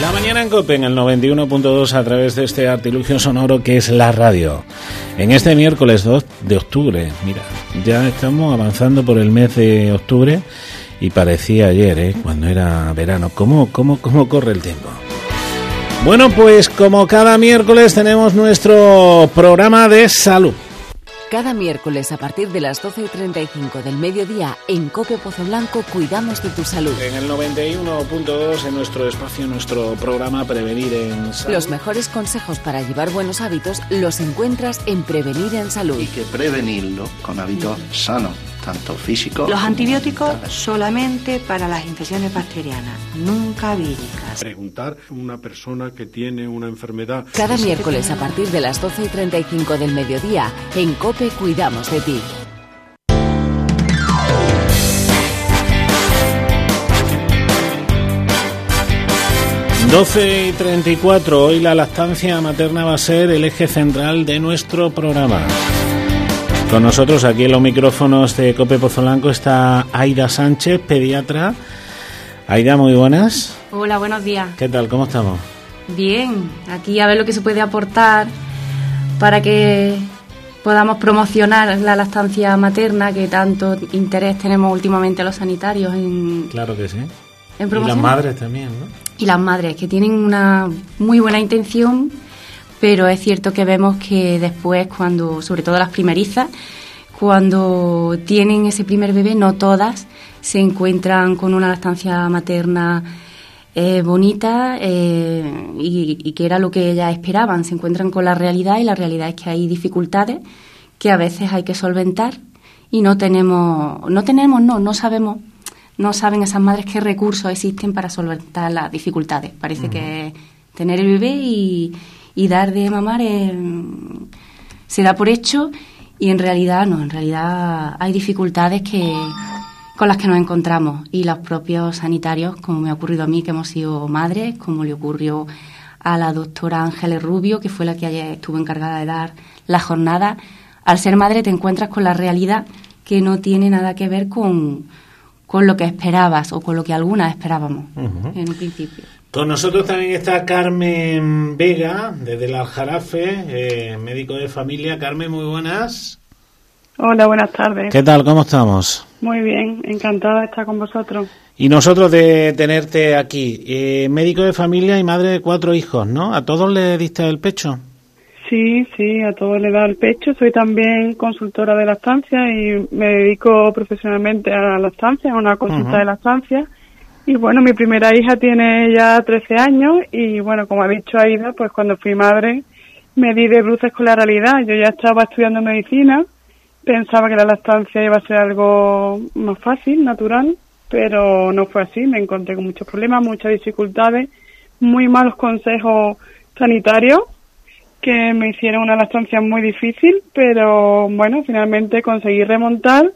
La mañana en Cope en el 91.2 a través de este artilugio sonoro que es la radio. En este miércoles 2 de octubre, mira, ya estamos avanzando por el mes de octubre y parecía ayer, ¿eh? cuando era verano. ¿Cómo, cómo, cómo corre el tiempo? Bueno, pues como cada miércoles tenemos nuestro programa de salud. Cada miércoles a partir de las 12 y 35 del mediodía en Cope Pozo Blanco cuidamos de tu salud. En el 91.2 en nuestro espacio, nuestro programa Prevenir en Salud. Los mejores consejos para llevar buenos hábitos los encuentras en Prevenir en Salud. Y que prevenirlo con hábitos sanos tanto físico. Los antibióticos solamente para las infecciones bacterianas, nunca víricas. Preguntar a una persona que tiene una enfermedad. Cada miércoles a partir de las 12 y 35 del mediodía, en COPE Cuidamos de ti. Doce y 34, hoy la lactancia materna va a ser el eje central de nuestro programa. Con nosotros aquí en los micrófonos de Cope Pozolanco está Aida Sánchez, pediatra. Aida, muy buenas. Hola, buenos días. ¿Qué tal? ¿Cómo estamos? Bien, aquí a ver lo que se puede aportar para que podamos promocionar la lactancia materna que tanto interés tenemos últimamente los sanitarios en Claro que sí. En y las madres también, ¿no? Y las madres que tienen una muy buena intención pero es cierto que vemos que después, cuando, sobre todo las primerizas, cuando tienen ese primer bebé, no todas se encuentran con una lactancia materna eh, bonita eh, y, que era lo que ellas esperaban. Se encuentran con la realidad y la realidad es que hay dificultades que a veces hay que solventar y no tenemos, no tenemos, no, no sabemos, no saben esas madres qué recursos existen para solventar las dificultades. Parece que tener el bebé y, y dar de mamar se da por hecho y en realidad no, en realidad hay dificultades que con las que nos encontramos y los propios sanitarios, como me ha ocurrido a mí que hemos sido madres, como le ocurrió a la doctora Ángeles Rubio, que fue la que ayer estuvo encargada de dar la jornada, al ser madre te encuentras con la realidad que no tiene nada que ver con, con lo que esperabas o con lo que algunas esperábamos en un principio. Con nosotros también está Carmen Vega, desde el Aljarafe, eh, médico de familia. Carmen, muy buenas. Hola, buenas tardes. ¿Qué tal? ¿Cómo estamos? Muy bien, encantada de estar con vosotros. Y nosotros de tenerte aquí. Eh, médico de familia y madre de cuatro hijos, ¿no? ¿A todos le diste el pecho? Sí, sí, a todos le da el pecho. Soy también consultora de lactancia y me dedico profesionalmente a la lactancia, a una consulta de lactancia y bueno, mi primera hija tiene ya 13 años y bueno, como ha dicho Aida, pues cuando fui madre me di de bruces con la realidad. Yo ya estaba estudiando medicina, pensaba que la lactancia iba a ser algo más fácil, natural, pero no fue así. Me encontré con muchos problemas, muchas dificultades, muy malos consejos sanitarios que me hicieron una lactancia muy difícil, pero bueno, finalmente conseguí remontar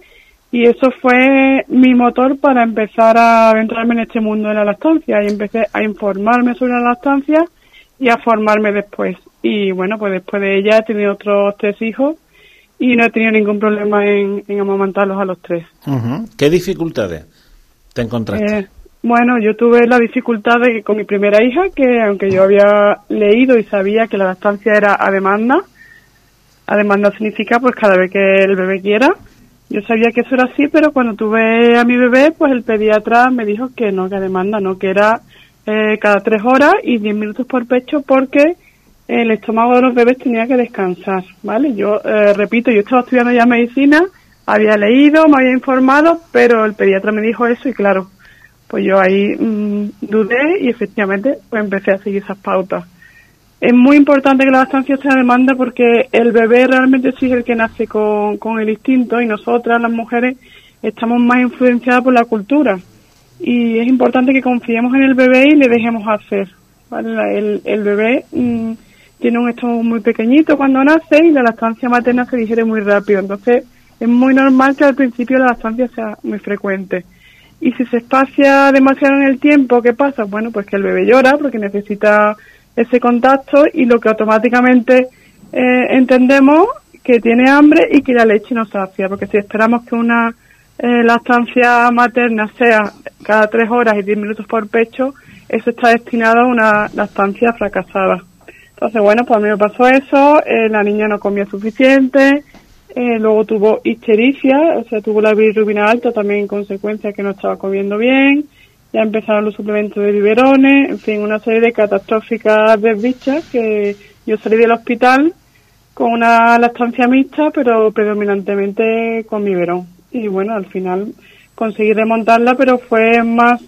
y eso fue mi motor para empezar a adentrarme en este mundo de la lactancia y empecé a informarme sobre la lactancia y a formarme después. Y bueno, pues después de ella he tenido otros tres hijos y no he tenido ningún problema en, amamantarlos a los tres. ¿Qué dificultades te encontraste? Eh, bueno, yo tuve la dificultad de que con mi primera hija, que aunque yo había leído y sabía que la lactancia era a demanda, a demanda significa pues cada vez que el bebé quiera, yo sabía que eso era así, pero cuando tuve a mi bebé, pues el pediatra me dijo que no, que demanda no, que era eh, cada tres horas y diez minutos por pecho porque el estómago de los bebés tenía que descansar, ¿vale? Yo, eh, repito, yo estaba estudiando ya medicina, había leído, me había informado, pero el pediatra me dijo eso y claro, pues yo ahí mm, dudé y efectivamente pues empecé a seguir esas pautas. Es muy importante que la lactancia sea demanda porque el bebé realmente sí es el que nace con, con el instinto y nosotras, las mujeres, estamos más influenciadas por la cultura. Y es importante que confiemos en el bebé y le dejemos hacer. El, el bebé mm, tiene un estómago muy pequeñito cuando nace y la lactancia materna se digiere muy rápido. Entonces, es muy normal que al principio la lactancia sea muy frecuente. Y si se espacia demasiado en el tiempo, ¿qué pasa? Bueno, pues que el bebé llora porque necesita ese contacto y lo que automáticamente eh, entendemos que tiene hambre y que la leche no sacia, porque si esperamos que una eh, lactancia materna sea cada tres horas y diez minutos por pecho, eso está destinado a una lactancia fracasada. Entonces, bueno, pues a mí me pasó eso, eh, la niña no comía suficiente, eh, luego tuvo histericia, o sea, tuvo la bilirrubina alta también en consecuencia que no estaba comiendo bien, ya empezaron los suplementos de biberones, en fin, una serie de catastróficas desdichas que yo salí del hospital con una lactancia mixta, pero predominantemente con biberón. Y bueno, al final conseguí remontarla, pero fue más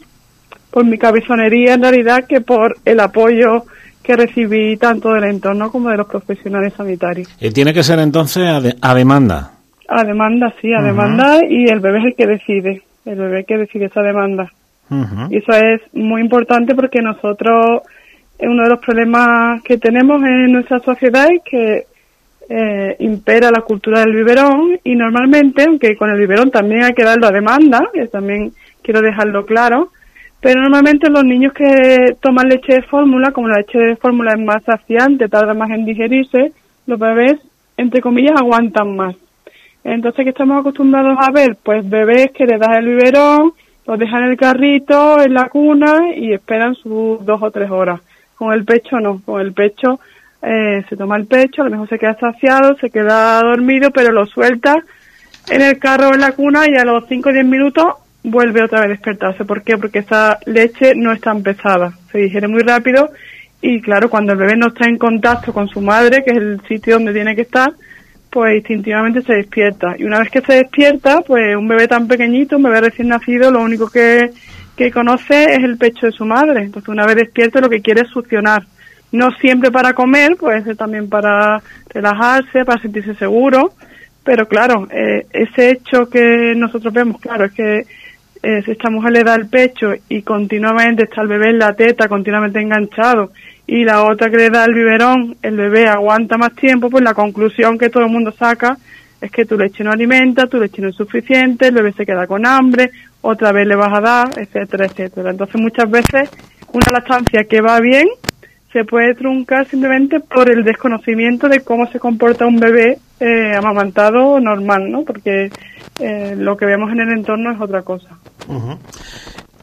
por mi cabezonería en realidad que por el apoyo que recibí tanto del entorno como de los profesionales sanitarios. Y tiene que ser entonces a, demanda. A demanda, sí, a demanda y el bebé es el que decide, el bebé que decide esa demanda. Y eso es muy importante porque nosotros, uno de los problemas que tenemos en nuestra sociedad es que eh, impera la cultura del biberón y normalmente, aunque con el biberón también hay que darlo a demanda, que también quiero dejarlo claro, pero normalmente los niños que toman leche de fórmula, como la leche de fórmula es más saciante, tarda más en digerirse, los bebés, entre comillas, aguantan más. Entonces, ¿qué estamos acostumbrados a ver? Pues bebés que le das el biberón, los dejan en el carrito, en la cuna y esperan sus dos o tres horas. Con el pecho no, con el pecho eh, se toma el pecho, a lo mejor se queda saciado, se queda dormido, pero lo suelta en el carro o en la cuna y a los 5 o 10 minutos vuelve otra vez a despertarse. ¿Por qué? Porque esa leche no está pesada, se digiere muy rápido y claro, cuando el bebé no está en contacto con su madre, que es el sitio donde tiene que estar, pues instintivamente se despierta. Y una vez que se despierta, pues un bebé tan pequeñito, un bebé recién nacido, lo único que, que conoce es el pecho de su madre. Entonces una vez despierto lo que quiere es succionar. No siempre para comer, puede ser también para relajarse, para sentirse seguro. Pero claro, eh, ese hecho que nosotros vemos, claro, es que eh, si esta mujer le da el pecho y continuamente está el bebé en la teta, continuamente enganchado, y la otra que le da el biberón, el bebé aguanta más tiempo, pues la conclusión que todo el mundo saca es que tu leche no alimenta, tu leche no es suficiente, el bebé se queda con hambre, otra vez le vas a dar, etcétera, etcétera. Entonces muchas veces una lactancia que va bien se puede truncar simplemente por el desconocimiento de cómo se comporta un bebé eh, amamantado normal, ¿no? Porque eh, lo que vemos en el entorno es otra cosa.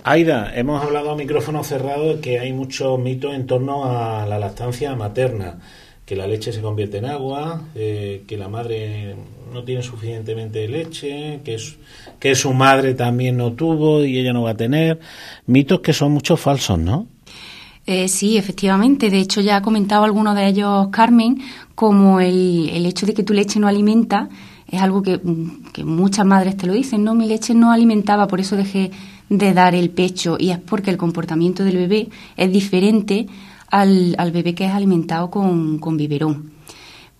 Aida, hemos hablado a micrófono cerrado que hay muchos mitos en torno a la lactancia materna, que la leche se convierte en agua, eh, que la madre no tiene suficientemente leche, que, que su madre también no tuvo y ella no va a tener. Mitos que son muchos falsos, ¿no? Eh, sí, efectivamente. De hecho, ya ha comentado alguno de ellos Carmen, como el, el hecho de que tu leche no alimenta es algo que, que, muchas madres te lo dicen, ¿no? Mi leche no alimentaba, por eso dejé de dar el pecho y es porque el comportamiento del bebé es diferente al, al bebé que es alimentado con, con biberón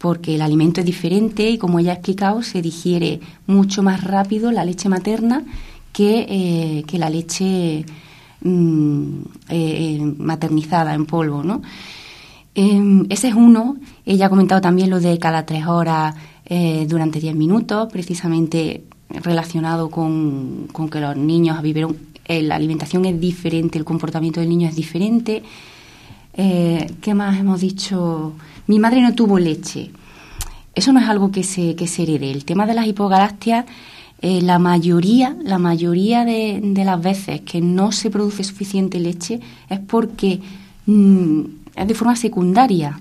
porque el alimento es diferente y como ya he explicado se digiere mucho más rápido la leche materna que, eh, que la leche mm, eh, eh, maternizada en polvo, ¿no? Em, ese es uno. Ella ha comentado también lo de cada tres horas durante diez minutos, precisamente relacionado con, que los niños a vivir eh, la alimentación es diferente, el comportamiento del niño es diferente. Eh, ¿Qué más hemos dicho? Mi madre no tuvo leche. Eso no es algo que se, que se herede. El tema de las hipogalastias, eh, la mayoría, la mayoría de, las veces que no se produce suficiente leche es porque mm, es de forma secundaria.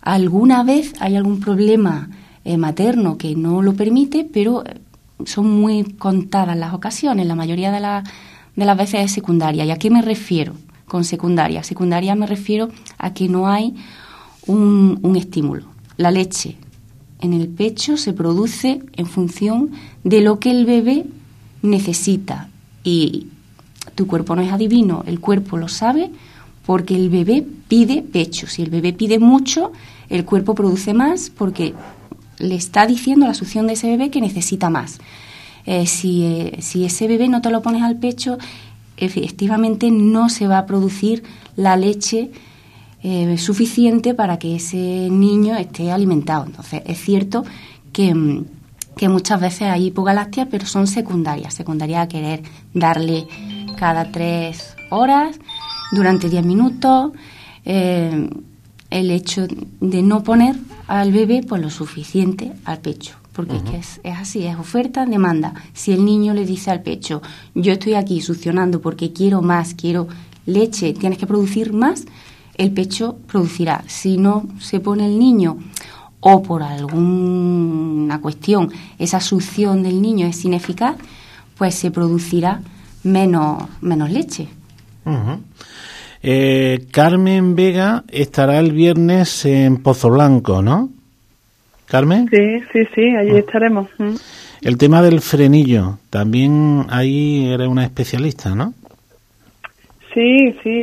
Alguna vez hay algún problema materno que no lo permite, pero son muy contadas las ocasiones, la mayoría de, de las veces es secundaria. ¿Y a qué me refiero con secundaria? Secundaria me refiero a que no hay un, un estímulo. La leche en el pecho se produce en función de lo que el bebé necesita. Y tu cuerpo no es adivino, el cuerpo lo sabe porque el bebé pide pecho. Si el bebé pide mucho, el cuerpo produce más porque le está diciendo la succión de ese bebé que necesita más. Eh, si, eh, si, ese bebé no te lo pones al pecho, efectivamente no se va a producir la leche eh, suficiente para que ese niño esté alimentado. Entonces, es cierto que, mm, que muchas veces hay hipogalactia, pero son secundarias. Secundarias a querer darle cada tres horas, durante diez minutos el hecho de no poner al bebé pues lo suficiente al pecho porque es que es, así, es oferta, demanda. Si el niño le dice al pecho, yo estoy aquí succionando porque quiero más, quiero leche tienes que producir más, el pecho producirá. Si no se pone el niño o por alguna cuestión esa succión del niño es ineficaz, pues se producirá menos, menos leche. Eh, Carmen Vega estará el viernes en Pozo Blanco, ¿no? Carmen. Sí, sí, sí, allí ah. estaremos. Mm. El tema del frenillo, también ahí eres una especialista, ¿no? Sí, sí.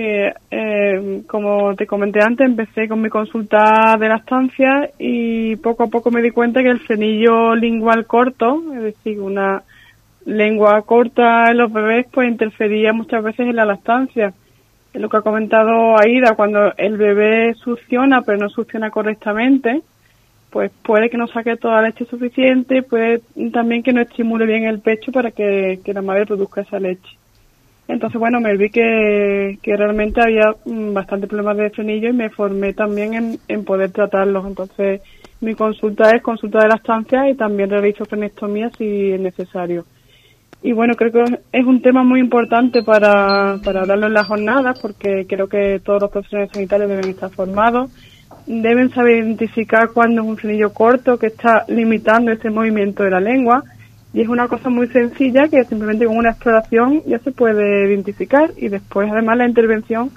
Eh, como te comenté antes, empecé con mi consulta de la estancia y poco a poco me di cuenta que el frenillo lingual corto, es decir, una lengua corta en los bebés, pues interfería muchas veces en la lactancia. Lo que ha comentado Aida, cuando el bebé succiona pero no succiona correctamente, pues puede que no saque toda la leche suficiente, puede también que no estimule bien el pecho para que, la madre produzca esa leche. Entonces, bueno, me vi que, realmente había mm, bastante problemas de frenillo y me formé también en, en poder tratarlos. Entonces, mi consulta es consulta de la estancia y también realizo frenectomía si es necesario. Y bueno, creo que es un tema muy importante para, para hablarlo en las jornadas porque creo que todos los profesionales sanitarios deben estar formados. Deben saber identificar cuándo es un frenillo corto que está limitando ese movimiento de la lengua. Y es una cosa muy sencilla que simplemente con una exploración ya se puede identificar. Y después además la intervención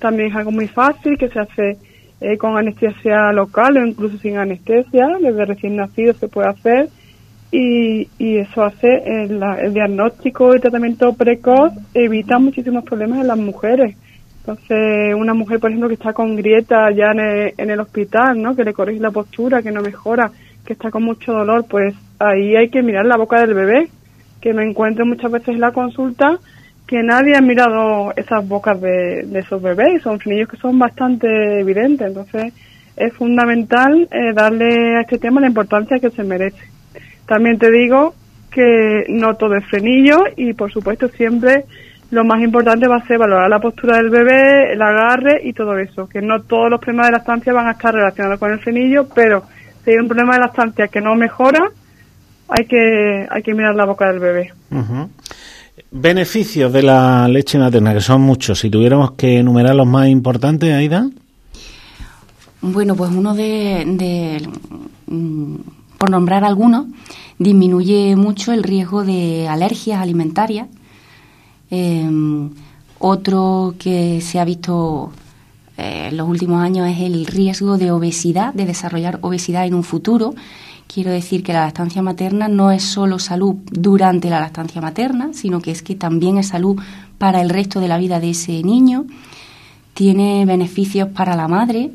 también es algo muy fácil que se hace eh, con anestesia local o incluso sin anestesia, desde recién nacido se puede hacer y, y eso hace el, el diagnóstico y tratamiento precoz evita muchísimos problemas en las mujeres entonces, una mujer, por ejemplo, que está con grieta ya en el, hospital, ¿no? Que le corrige la postura, que no mejora, que está con mucho dolor, pues ahí hay que mirar la boca del bebé, que me encuentro muchas veces en la consulta que nadie ha mirado esas bocas de, esos bebés, son niños que son bastante evidentes, entonces es fundamental eh, darle a este tema la importancia que se merece. También te digo que no todo es frenillo y por supuesto siempre lo más importante va a ser valorar la postura del bebé, el agarre y todo eso. Que no todos los problemas de la estancia van a estar relacionados con el frenillo, pero si hay un problema de la estancia que no mejora, hay que, hay que mirar la boca del bebé. Beneficios de la leche materna, que son muchos. Si tuviéramos que enumerar los más importantes, Aida. Bueno, pues uno de, de mm, por nombrar algunos, disminuye mucho el riesgo de alergias alimentarias Em, otro que se ha visto eh, en los últimos años es el riesgo de obesidad, de desarrollar obesidad en un futuro. Quiero decir que la lactancia materna no es solo salud durante la lactancia materna, sino que es que también es salud para el resto de la vida de ese niño. Tiene beneficios para la madre,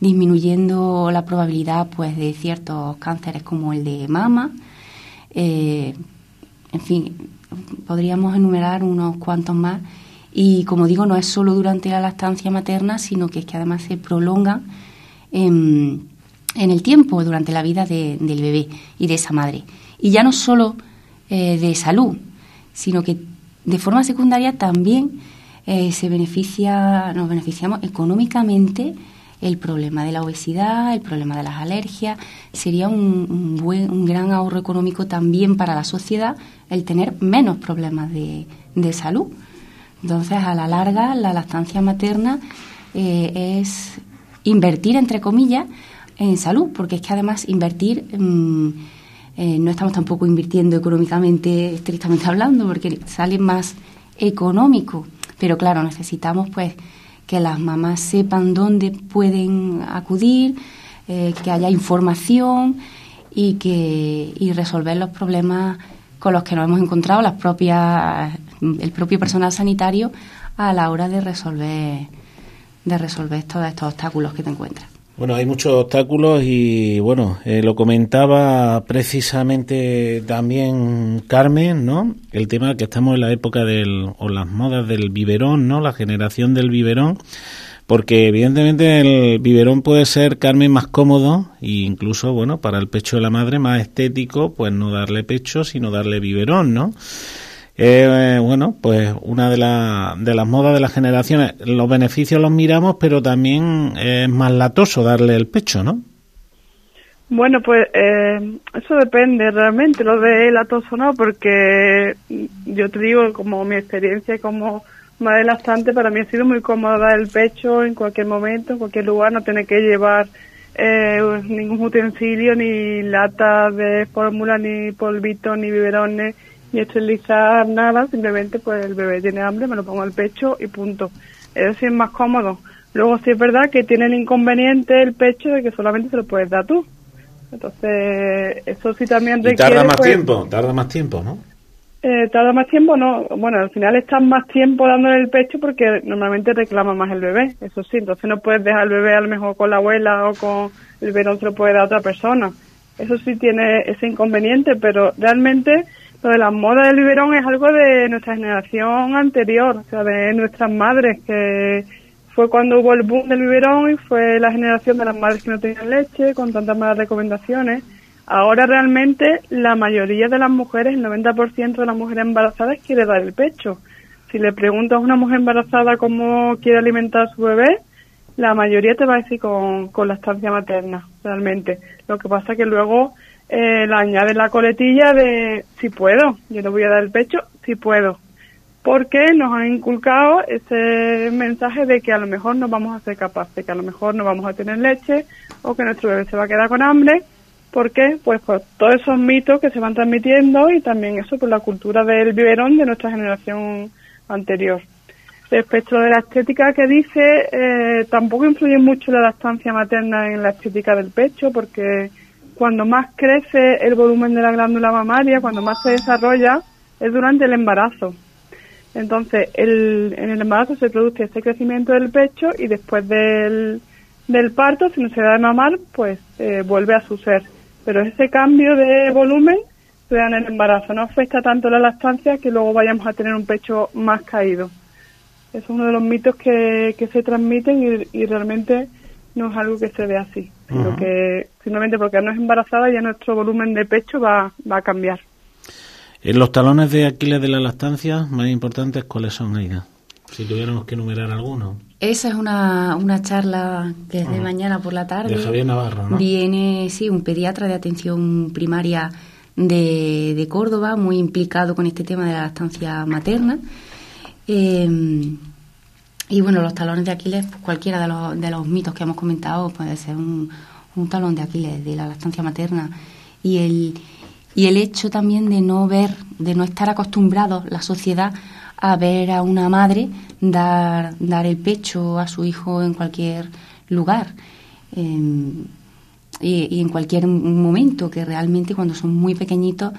disminuyendo la probabilidad pues, de ciertos cánceres como el de mama. Eh, en fin, podríamos enumerar unos cuantos más. Y como digo, no es solo durante la lactancia materna, sino que es que además se prolonga en, el tiempo, durante la vida del bebé y de esa madre. Y ya no solo eh, de salud, sino que de forma secundaria también eh, se beneficia, nos beneficiamos económicamente el problema de la obesidad, el problema de las alergias. Sería un, buen, un gran ahorro económico también para la sociedad el tener menos problemas de, salud. Entonces, a la larga, la lactancia materna eh, es invertir, entre comillas, en salud, porque es que además invertir, mm, eh, no estamos tampoco invirtiendo económicamente, estrictamente hablando, porque sale más económico. Pero claro, necesitamos pues que las mamás sepan dónde pueden acudir, eh, que haya información y que y resolver los problemas con los que nos hemos encontrado las propias el propio personal sanitario a la hora de resolver de resolver todos estos obstáculos que te encuentras. Bueno, hay muchos obstáculos y bueno, eh, lo comentaba precisamente también Carmen, ¿no? El tema que estamos en la época del o las modas del biberón, ¿no? La generación del biberón porque evidentemente el biberón puede ser Carmen más cómodo e incluso bueno para el pecho de la madre más estético pues no darle pecho sino darle biberón no eh, bueno pues una de, de las modas de las generaciones los beneficios los miramos pero también es más latoso darle el pecho no bueno, pues eh, eso depende realmente, lo de latoso no, porque yo te digo, como mi experiencia como madre lactante para mí ha sido muy cómodo dar el pecho en cualquier momento, en cualquier lugar, no tener que llevar eh, ningún utensilio, ni lata de fórmula, ni polvito, ni biberones, ni esterilizar nada, simplemente pues el bebé tiene hambre, me lo pongo al pecho y punto. Eso sí es más cómodo. Luego sí es verdad que tiene el inconveniente el pecho de que solamente se lo puedes dar tú. Entonces, eso sí también requiere... Y tarda más pues, tiempo, tarda más tiempo, ¿no? Eh, tarda más tiempo, no. Bueno, al final estás más tiempo dándole el pecho porque normalmente reclama más el bebé, eso sí. Entonces no puedes dejar al bebé a lo mejor con la abuela o con el bebé, no se lo puede dar a otra persona. Eso sí tiene ese inconveniente, pero realmente lo de la moda del biberón es algo de nuestra generación anterior, o sea, de nuestras madres, que fue cuando hubo el boom del biberón y fue la generación de las madres que no tenían leche, con tantas malas recomendaciones. Ahora realmente la mayoría de las mujeres, el 90% de las mujeres embarazadas quiere dar el pecho. Si le preguntas a una mujer embarazada cómo quiere alimentar a su bebé, la mayoría te va a decir con, con la estancia materna, realmente. Lo que pasa que luego eh, le añade la coletilla de si puedo, yo le voy a dar el pecho si puedo, porque nos han inculcado ese mensaje de que a lo mejor no vamos a ser capaces, que a lo mejor no vamos a tener leche o que nuestro bebé se va a quedar con hambre. ¿Por qué? Pues por todos esos mitos que se van transmitiendo y también eso por la cultura del biberón de nuestra generación anterior. Respecto de la estética que dice, eh, tampoco influye mucho la lactancia materna en la estética del pecho porque cuando más crece el volumen de la glándula mamaria, cuando más se desarrolla, es durante el embarazo. Entonces, en el embarazo se produce este crecimiento del pecho y después del, del parto, si no se da de mamar, pues eh, vuelve a su ser. Pero ese cambio de volumen se da en el embarazo. No afecta tanto la lactancia que luego vayamos a tener un pecho más caído. Es uno de los mitos que, que se transmiten y, y realmente no es algo que se ve así, sino que simplemente porque no es embarazada ya nuestro volumen de pecho va, va a cambiar. ¿En los talones de Aquiles de la lactancia más importantes cuáles son, Aida? Si tuviéramos que enumerar alguno. Esa es una, una charla que es de mañana por la tarde. De Javier Navarro, ¿no? Viene, sí, un pediatra de atención primaria de, de Córdoba, muy implicado con este tema de la lactancia materna. Eh, y bueno, los talones de Aquiles, pues cualquiera de los, de los mitos que hemos comentado puede ser un, un talón de Aquiles de la lactancia materna. Y el, y el hecho también de no ver, de no estar acostumbrados la sociedad a ver a una madre dar, dar el pecho a su hijo en cualquier lugar. Em, y, en cualquier momento, que realmente cuando son muy pequeñitos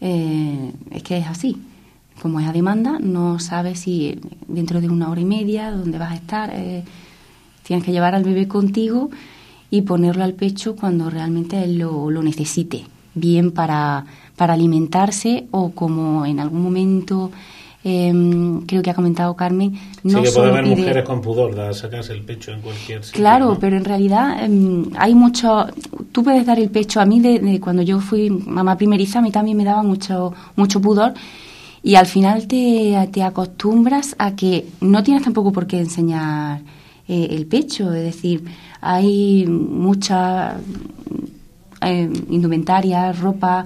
eh, es que es así como es a demanda, no sabes si dentro de una hora y media, dónde vas a estar, eh, tienes que llevar al bebé contigo y ponerlo al pecho cuando realmente él lo, lo necesite, bien para, para alimentarse o como en algún momento em, creo que ha comentado Carmen, no sí, que puede haber mujeres con pudor de sacarse el pecho en cualquier sitio. Claro, pero en realidad em, hay mucho. Tú puedes dar el pecho. A mí, de, cuando yo fui mamá primeriza, a mí también me daba mucho, mucho pudor y al final te, te acostumbras a que no tienes tampoco por qué enseñar eh, el pecho, es decir, hay mucha eh, indumentaria, ropa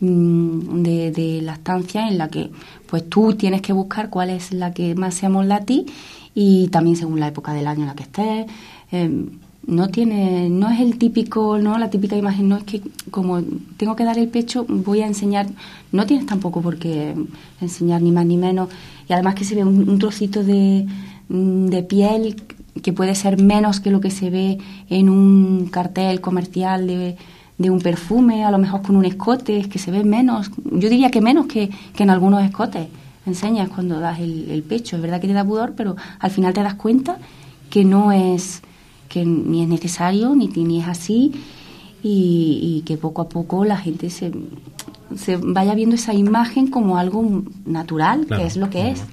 mm, de, de lactancia en la que pues tú tienes que buscar cuál es la que más se amolda a ti y también según la época del año en la que estés. Eh, no tiene, no es el típico, no la típica imagen, no es que como tengo que dar el pecho, voy a enseñar, no tienes tampoco por qué enseñar ni más ni menos, y además que se ve un, trocito de, mm, de, piel que puede ser menos que lo que se ve en un cartel comercial de, de un perfume, a lo mejor con un escote, es que se ve menos, yo diría que menos que, que en algunos escotes. Enseñas cuando das el, el pecho, es verdad que te da pudor, pero al final te das cuenta que no es que ni es necesario, ni, ni es así, y, que poco a poco la gente se, se vaya viendo esa imagen como algo natural, que es lo que es.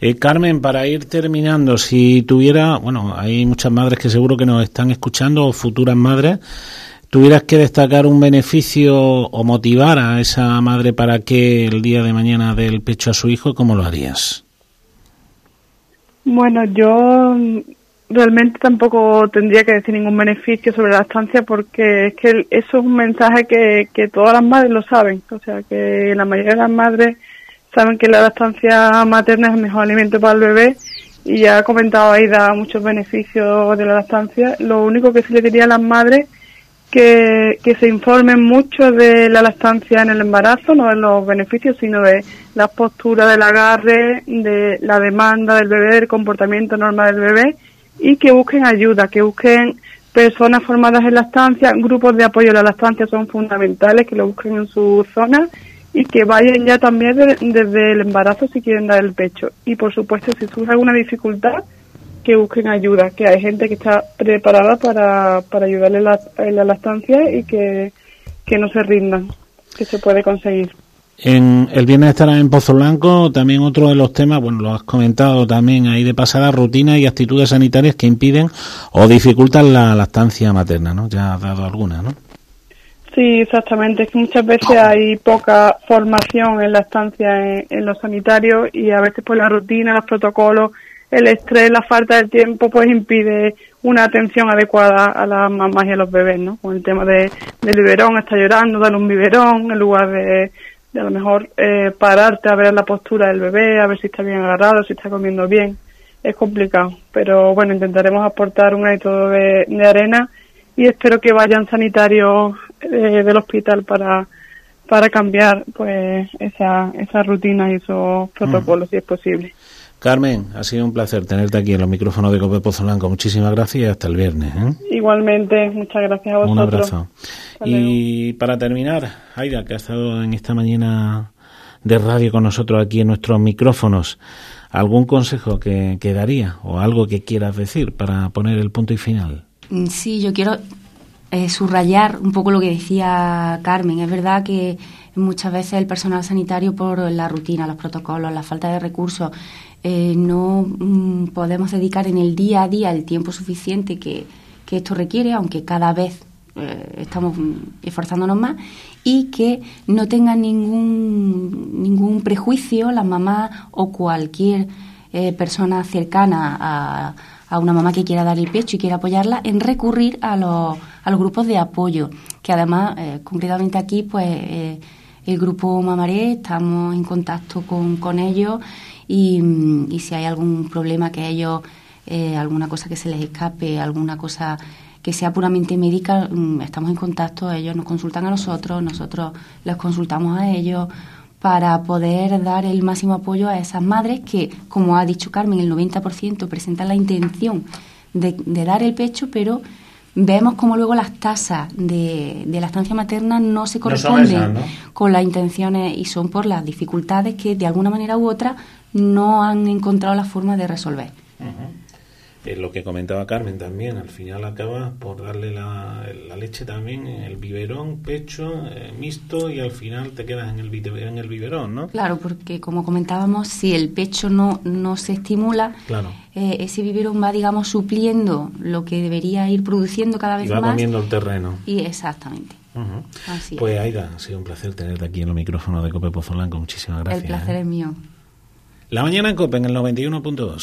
Eh, Carmen, para ir terminando, si tuviera, bueno, hay muchas madres que seguro que nos están escuchando, o futuras madres, tuvieras que destacar un beneficio o motivar a esa madre para que el día de mañana dé el pecho a su hijo, ¿cómo lo harías? Bueno, yo realmente tampoco tendría que decir ningún beneficio sobre la estancia porque es que eso es un mensaje que, que todas las madres lo saben. O sea, que la mayoría de las madres saben que la lactancia materna es el mejor alimento para el bebé y ya ha comentado Aida muchos beneficios de la lactancia. Lo único que sí le diría a las madres que, que se informen mucho de la lactancia en el embarazo, no de los beneficios, sino de las posturas del agarre, de la demanda del bebé, del comportamiento normal del bebé y que busquen ayuda, que busquen personas formadas en lactancia, grupos de apoyo a la lactancia son fundamentales, que lo busquen en su zona y que vayan ya también desde el embarazo si quieren dar el pecho. Y por supuesto, si surge alguna dificultad, que busquen ayuda, que hay gente que está preparada para, para ayudarle en la lactancia y que, que no se rindan, que se puede conseguir. En, el viernes estará en Pozo Blanco también otro de los temas, bueno, lo has comentado también ahí de pasada, rutina y actitudes sanitarias que impiden o dificultan la lactancia materna, ¿no? Ya has dado alguna, ¿no? Sí, exactamente. Es que muchas veces hay poca formación en la estancia en, los sanitarios y a veces pues la rutina, los protocolos, el estrés, la falta de tiempo pues impide una atención adecuada a las mamás y a los bebés, ¿no? Con el tema de, del biberón, está llorando, darle un biberón en lugar de, de a lo mejor eh, pararte a ver la postura del bebé, a ver si está bien agarrado, si está comiendo bien. Es complicado, pero bueno, intentaremos aportar un granito de, de arena y espero que vayan sanitarios eh, del hospital para para cambiar pues esa, esa rutina y esos protocolos si es posible. Carmen, ha sido un placer tenerte aquí en los micrófonos de Cope Pozo Blanco. Muchísimas gracias y hasta el viernes. ¿eh? Igualmente, muchas gracias a vosotros. Un abrazo. y para terminar, Aida, que ha estado en esta mañana de radio con nosotros aquí en nuestros micrófonos, ¿algún consejo que, que daría o algo que quieras decir para poner el punto y final? Mm, sí, yo quiero eh, subrayar un poco lo que decía Carmen. Es verdad que muchas veces el personal sanitario, por la rutina, los protocolos, la falta de recursos, eh, no mm, podemos dedicar en el día a día el tiempo suficiente que, esto requiere, aunque cada vez eh, estamos esforzándonos más, y que no tengan ningún, ningún prejuicio las mamás o cualquier persona cercana a a una mamá que quiera dar el pecho y quiera apoyarla en recurrir a los, a los grupos de apoyo, que además, eh, concretamente aquí, pues eh, el grupo Mamaré, estamos en contacto con, con ellos y, mm, y, si hay algún problema que ellos, eh, alguna cosa que se les escape, alguna cosa que sea puramente médica, mm, estamos en contacto, ellos nos consultan a nosotros, nosotros les consultamos a ellos para poder dar el máximo apoyo a esas madres que, como ha dicho Carmen, el 90% presentan la intención de, dar el pecho, pero vemos como luego las tasas de, de la estancia materna no se corresponden con las intenciones y son por las dificultades que de alguna manera u otra no han encontrado la forma de resolver lo que comentaba Carmen también, al final acaba por darle la, leche también en el biberón, pecho, eh, mixto y al final te quedas en el, en el biberón, ¿no? Claro, porque como comentábamos, si el pecho no, no se estimula, claro. Eh, ese biberón va, digamos, supliendo lo que debería ir produciendo cada vez y va más. comiendo el terreno. Y exactamente. pues Aida, ha sido un placer tenerte aquí en el micrófono de Cope Pozo Blanco. Muchísimas gracias. El placer ¿eh? es mío. La mañana en Cope en el 91.2.